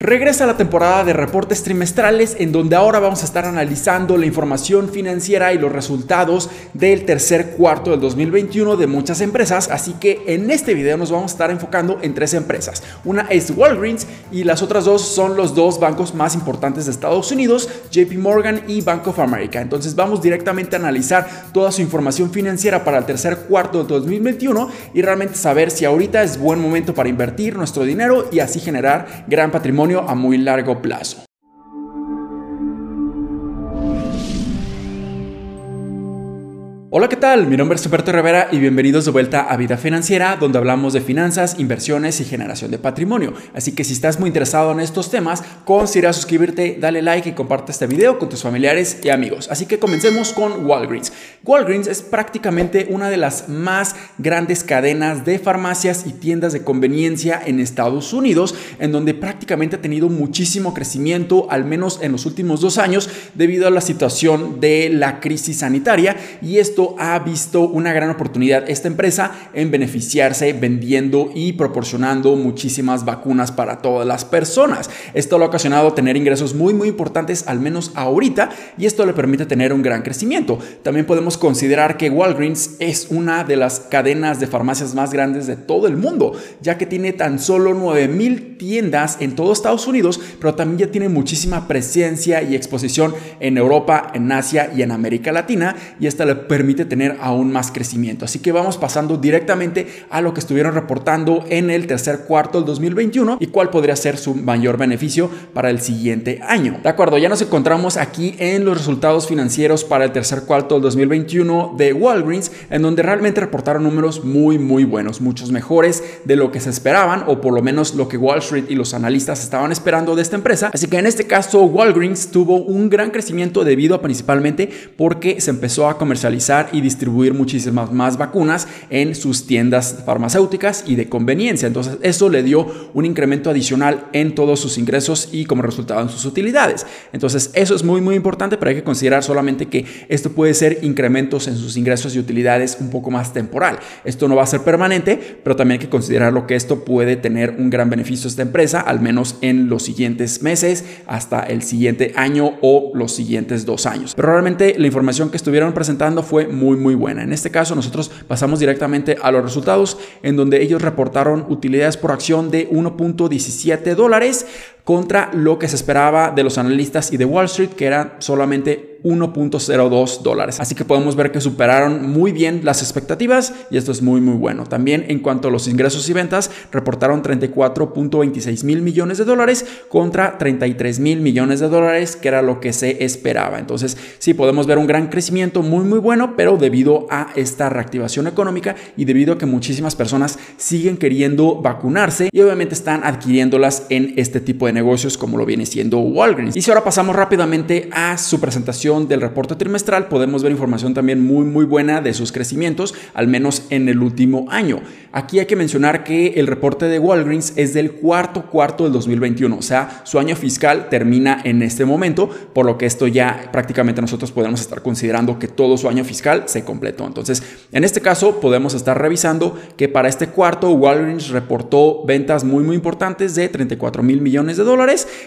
Regresa la temporada de reportes trimestrales en donde ahora vamos a estar analizando la información financiera y los resultados del tercer cuarto del 2021 de muchas empresas, así que en este video nos vamos a estar enfocando en tres empresas. Una es Walgreens y las otras dos son los dos bancos más importantes de Estados Unidos, JP Morgan y Bank of America. Entonces vamos directamente a analizar toda su información financiera para el tercer cuarto del 2021 y realmente saber si ahorita es buen momento para invertir nuestro dinero y así generar gran patrimonio a muy largo plazo. Hola, ¿qué tal? Mi nombre es Roberto Rivera y bienvenidos de vuelta a Vida Financiera, donde hablamos de finanzas, inversiones y generación de patrimonio. Así que si estás muy interesado en estos temas, considera suscribirte, dale like y comparte este video con tus familiares y amigos. Así que comencemos con Walgreens. Walgreens es prácticamente una de las más grandes cadenas de farmacias y tiendas de conveniencia en Estados Unidos, en donde prácticamente ha tenido muchísimo crecimiento, al menos en los últimos dos años, debido a la situación de la crisis sanitaria y esto ha visto una gran oportunidad esta empresa en beneficiarse vendiendo y proporcionando muchísimas vacunas para todas las personas. Esto lo ha ocasionado tener ingresos muy muy importantes al menos ahorita y esto le permite tener un gran crecimiento. También podemos considerar que Walgreens es una de las cadenas de farmacias más grandes de todo el mundo, ya que tiene tan solo 9000 tiendas en todo Estados Unidos, pero también ya tiene muchísima presencia y exposición en Europa, en Asia y en América Latina y esta le permite permite tener aún más crecimiento. Así que vamos pasando directamente a lo que estuvieron reportando en el tercer cuarto del 2021 y cuál podría ser su mayor beneficio para el siguiente año. De acuerdo, ya nos encontramos aquí en los resultados financieros para el tercer cuarto del 2021 de Walgreens, en donde realmente reportaron números muy, muy buenos, muchos mejores de lo que se esperaban o por lo menos lo que Wall Street y los analistas estaban esperando de esta empresa. Así que en este caso, Walgreens tuvo un gran crecimiento debido a principalmente porque se empezó a comercializar y distribuir muchísimas más vacunas en sus tiendas farmacéuticas y de conveniencia. Entonces eso le dio un incremento adicional en todos sus ingresos y como resultado en sus utilidades. Entonces eso es muy muy importante, pero hay que considerar solamente que esto puede ser incrementos en sus ingresos y utilidades un poco más temporal. Esto no va a ser permanente, pero también hay que considerar lo que esto puede tener un gran beneficio a esta empresa, al menos en los siguientes meses, hasta el siguiente año o los siguientes dos años. Pero realmente la información que estuvieron presentando fue muy muy buena. En este caso nosotros pasamos directamente a los resultados en donde ellos reportaron utilidades por acción de 1.17 dólares contra lo que se esperaba de los analistas y de Wall Street, que era solamente 1.02 dólares. Así que podemos ver que superaron muy bien las expectativas y esto es muy muy bueno. También en cuanto a los ingresos y ventas, reportaron 34.26 mil millones de dólares contra 33 mil millones de dólares, que era lo que se esperaba. Entonces sí podemos ver un gran crecimiento muy muy bueno, pero debido a esta reactivación económica y debido a que muchísimas personas siguen queriendo vacunarse y obviamente están adquiriéndolas en este tipo de negocios como lo viene siendo Walgreens. Y si ahora pasamos rápidamente a su presentación del reporte trimestral, podemos ver información también muy muy buena de sus crecimientos, al menos en el último año. Aquí hay que mencionar que el reporte de Walgreens es del cuarto cuarto del 2021, o sea, su año fiscal termina en este momento, por lo que esto ya prácticamente nosotros podemos estar considerando que todo su año fiscal se completó. Entonces, en este caso podemos estar revisando que para este cuarto Walgreens reportó ventas muy muy importantes de 34 mil millones de.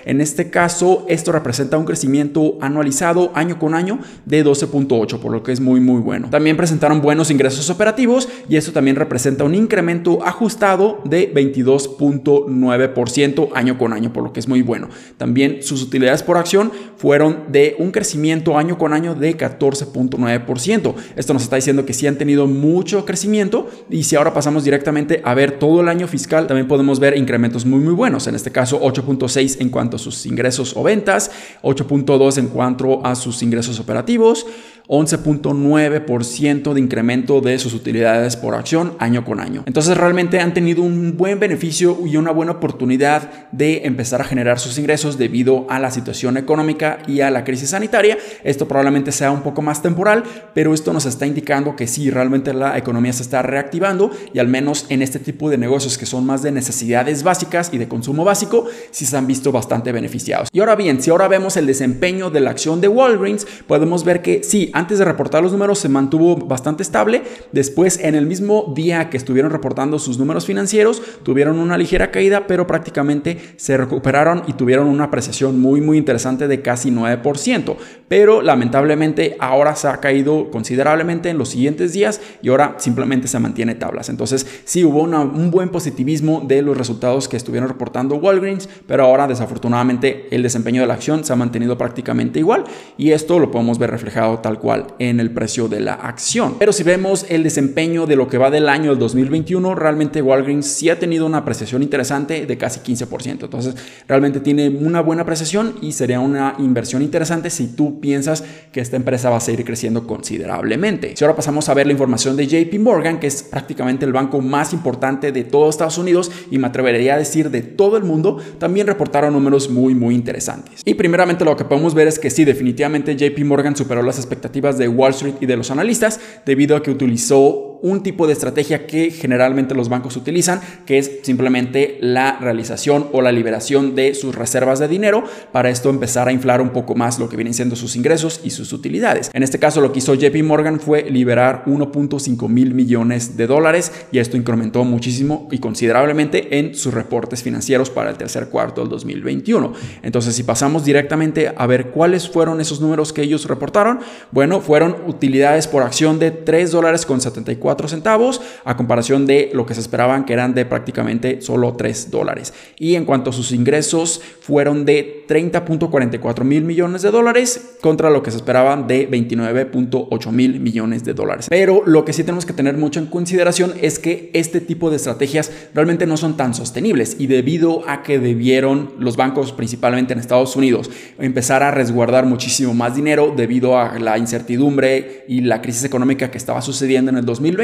En este caso, esto representa un crecimiento anualizado año con año de 12.8, por lo que es muy muy bueno. También presentaron buenos ingresos operativos y esto también representa un incremento ajustado de 22.9% año con año, por lo que es muy bueno. También sus utilidades por acción fueron de un crecimiento año con año de 14.9%. Esto nos está diciendo que sí han tenido mucho crecimiento y si ahora pasamos directamente a ver todo el año fiscal, también podemos ver incrementos muy muy buenos. En este caso 8.6 en cuanto a sus ingresos o ventas, 8.2 en cuanto a sus ingresos operativos, 11.9% de incremento de sus utilidades por acción año con año. Entonces realmente han tenido un buen beneficio y una buena oportunidad de empezar a generar sus ingresos debido a la situación económica y a la crisis sanitaria. Esto probablemente sea un poco más temporal, pero esto nos está indicando que sí, realmente la economía se está reactivando y al menos en este tipo de negocios que son más de necesidades básicas y de consumo básico, sí se han visto bastante beneficiados. Y ahora bien, si ahora vemos el desempeño de la acción de Walgreens, podemos ver que sí, antes de reportar los números se mantuvo bastante estable. Después, en el mismo día que estuvieron reportando sus números financieros, tuvieron una ligera caída, pero prácticamente se recuperaron y tuvieron una apreciación muy, muy interesante de casi 9%. Pero lamentablemente ahora se ha caído considerablemente en los siguientes días y ahora simplemente se mantiene tablas. Entonces, sí hubo un buen positivismo de los resultados que estuvieron reportando Walgreens, pero ahora desafortunadamente el desempeño de la acción se ha mantenido prácticamente igual y esto lo podemos ver reflejado tal cual en el precio de la acción. Pero si vemos el desempeño de lo que va del año del 2021, realmente Walgreens sí ha tenido una apreciación interesante de casi 15%. Entonces, realmente tiene una buena apreciación y sería una inversión interesante si tú piensas que esta empresa va a seguir creciendo considerablemente. Si ahora pasamos a ver la información de JP Morgan, que es prácticamente el banco más importante de todo Estados Unidos y me atrevería a decir de todo el mundo, también reportaron números muy muy interesantes. Y primeramente lo que podemos ver es que sí, definitivamente JP Morgan superó las expectativas de Wall Street y de los analistas debido a que utilizó un tipo de estrategia que generalmente los bancos utilizan, que es simplemente la realización o la liberación de sus reservas de dinero para esto empezar a inflar un poco más lo que vienen siendo sus ingresos y sus utilidades. En este caso lo que hizo JP Morgan fue liberar 1.5 mil millones de dólares y esto incrementó muchísimo y considerablemente en sus reportes financieros para el tercer cuarto del 2021. Entonces si pasamos directamente a ver cuáles fueron esos números que ellos reportaron, bueno, fueron utilidades por acción de 3 dólares con 74 centavos a comparación de lo que se esperaban que eran de prácticamente solo 3 dólares. Y en cuanto a sus ingresos fueron de 30.44 mil millones de dólares contra lo que se esperaban de 29.8 mil millones de dólares. Pero lo que sí tenemos que tener mucho en consideración es que este tipo de estrategias realmente no son tan sostenibles y debido a que debieron los bancos principalmente en Estados Unidos empezar a resguardar muchísimo más dinero debido a la incertidumbre y la crisis económica que estaba sucediendo en el 2020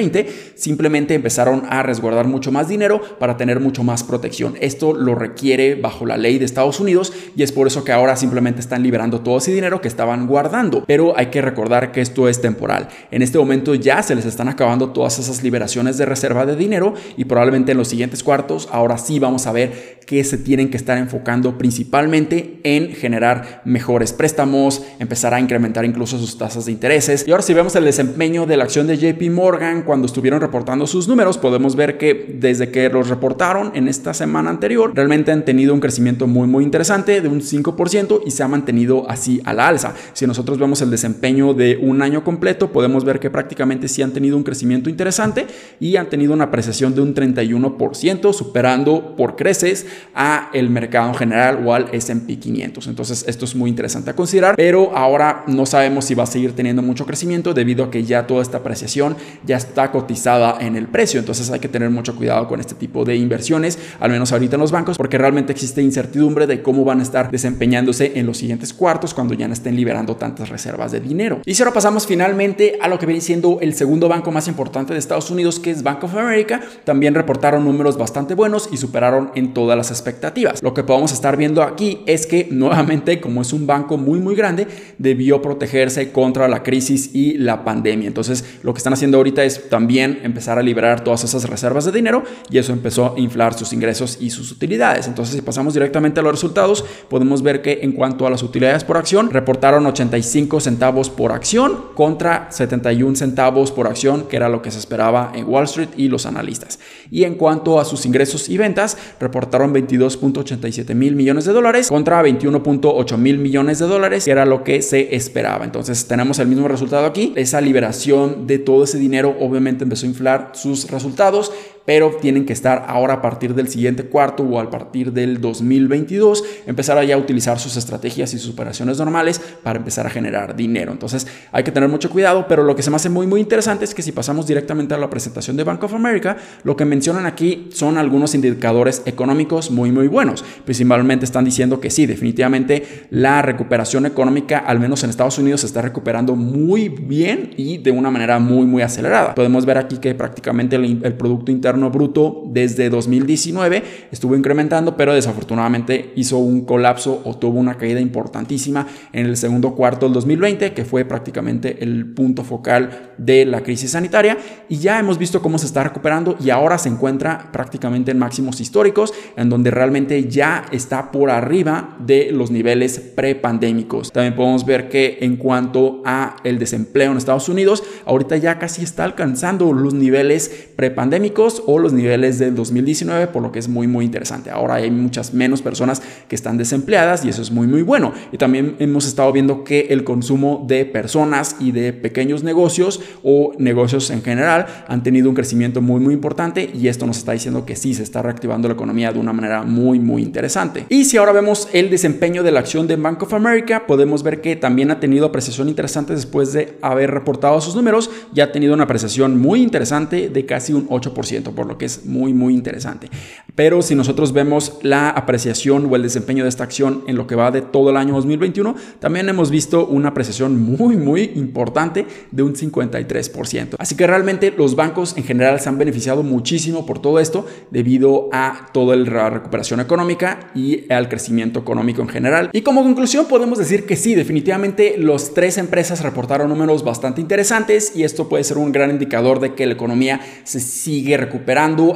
simplemente empezaron a resguardar mucho más dinero para tener mucho más protección. Esto lo requiere bajo la ley de Estados Unidos y es por eso que ahora simplemente están liberando todo ese dinero que estaban guardando. Pero hay que recordar que esto es temporal. En este momento ya se les están acabando todas esas liberaciones de reserva de dinero y probablemente en los siguientes cuartos ahora sí vamos a ver que se tienen que estar enfocando principalmente en generar mejores préstamos, empezar a incrementar incluso sus tasas de intereses. Y ahora si vemos el desempeño de la acción de JP Morgan cuando estuvieron reportando sus números, podemos ver que desde que los reportaron en esta semana anterior, realmente han tenido un crecimiento muy muy interesante de un 5% y se ha mantenido así a la alza. Si nosotros vemos el desempeño de un año completo, podemos ver que prácticamente sí han tenido un crecimiento interesante y han tenido una apreciación de un 31%, superando por creces a el mercado en general o al S&P 500. Entonces esto es muy interesante a considerar, pero ahora no sabemos si va a seguir teniendo mucho crecimiento debido a que ya toda esta apreciación ya está cotizada en el precio. Entonces hay que tener mucho cuidado con este tipo de inversiones, al menos ahorita en los bancos, porque realmente existe incertidumbre de cómo van a estar desempeñándose en los siguientes cuartos cuando ya no estén liberando tantas reservas de dinero. Y si ahora pasamos finalmente a lo que viene siendo el segundo banco más importante de Estados Unidos, que es Bank of America, también reportaron números bastante buenos y superaron en todas las expectativas. Lo que podemos estar viendo aquí es que nuevamente, como es un banco muy muy grande, debió protegerse contra la crisis y la pandemia. Entonces, lo que están haciendo ahorita es también empezar a liberar todas esas reservas de dinero y eso empezó a inflar sus ingresos y sus utilidades. Entonces, si pasamos directamente a los resultados, podemos ver que en cuanto a las utilidades por acción, reportaron 85 centavos por acción contra 71 centavos por acción, que era lo que se esperaba en Wall Street y los analistas. Y en cuanto a sus ingresos y ventas, reportaron 22.87 mil millones de dólares contra 21.8 mil millones de dólares, que era lo que se esperaba. Entonces tenemos el mismo resultado aquí. Esa liberación de todo ese dinero obviamente empezó a inflar sus resultados pero tienen que estar ahora a partir del siguiente cuarto o a partir del 2022, empezar a ya utilizar sus estrategias y sus operaciones normales para empezar a generar dinero. Entonces hay que tener mucho cuidado, pero lo que se me hace muy muy interesante es que si pasamos directamente a la presentación de Bank of America, lo que mencionan aquí son algunos indicadores económicos muy muy buenos. Principalmente están diciendo que sí, definitivamente la recuperación económica, al menos en Estados Unidos, se está recuperando muy bien y de una manera muy muy acelerada. Podemos ver aquí que prácticamente el, el Producto Interno Bruto desde 2019 estuvo incrementando, pero desafortunadamente hizo un colapso o tuvo una caída importantísima en el segundo cuarto del 2020, que fue prácticamente el punto focal de la crisis sanitaria. Y ya hemos visto cómo se está recuperando y ahora se encuentra prácticamente en máximos históricos, en donde realmente ya está por arriba de los niveles prepandémicos. También podemos ver que en cuanto a el desempleo en Estados Unidos, ahorita ya casi está alcanzando los niveles prepandémicos o los niveles del 2019, por lo que es muy muy interesante. Ahora hay muchas menos personas que están desempleadas y eso es muy muy bueno. Y también hemos estado viendo que el consumo de personas y de pequeños negocios o negocios en general han tenido un crecimiento muy muy importante y esto nos está diciendo que sí se está reactivando la economía de una manera muy muy interesante. Y si ahora vemos el desempeño de la acción de Bank of America, podemos ver que también ha tenido apreciación interesante después de haber reportado sus números, ya ha tenido una apreciación muy interesante de casi un 8%, por lo que es muy muy interesante. Pero si nosotros vemos la apreciación o el desempeño de esta acción en lo que va de todo el año 2021, también hemos visto una apreciación muy muy importante de un 53%. Así que realmente los bancos en general se han beneficiado muchísimo por todo esto debido a toda la recuperación económica y al crecimiento económico en general. Y como conclusión podemos decir que sí, definitivamente los tres empresas reportaron números bastante interesantes y esto puede ser un gran indicador de que la economía se sigue recuperando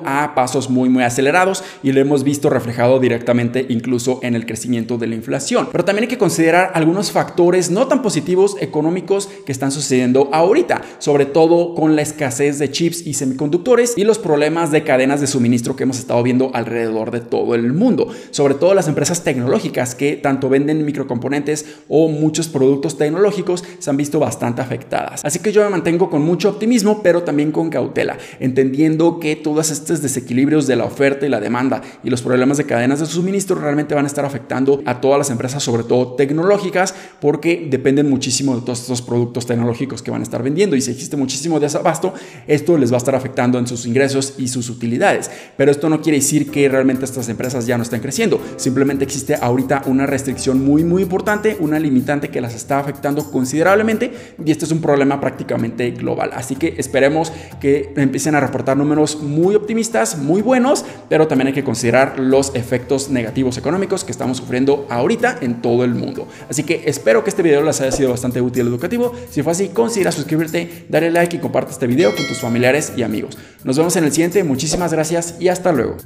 a pasos muy muy acelerados y lo hemos visto reflejado directamente incluso en el crecimiento de la inflación. Pero también hay que considerar algunos factores no tan positivos económicos que están sucediendo ahorita, sobre todo con la escasez de chips y semiconductores y los problemas de cadenas de suministro que hemos estado viendo alrededor de todo el mundo, sobre todo las empresas tecnológicas que tanto venden microcomponentes o muchos productos tecnológicos se han visto bastante afectadas. Así que yo me mantengo con mucho optimismo, pero también con cautela, entendiendo que todos estos desequilibrios de la oferta y la demanda y los problemas de cadenas de suministro realmente van a estar afectando a todas las empresas, sobre todo tecnológicas, porque dependen muchísimo de todos estos productos tecnológicos que van a estar vendiendo y si existe muchísimo desabasto, esto les va a estar afectando en sus ingresos y sus utilidades. Pero esto no quiere decir que realmente estas empresas ya no estén creciendo, simplemente existe ahorita una restricción muy muy importante, una limitante que las está afectando considerablemente y este es un problema prácticamente global. Así que esperemos que empiecen a reportar números muy optimistas, muy buenos, pero también hay que considerar los efectos negativos económicos que estamos sufriendo ahorita en todo el mundo. Así que espero que este video les haya sido bastante útil y educativo. Si fue así, considera suscribirte, darle like y comparte este video con tus familiares y amigos. Nos vemos en el siguiente, muchísimas gracias y hasta luego.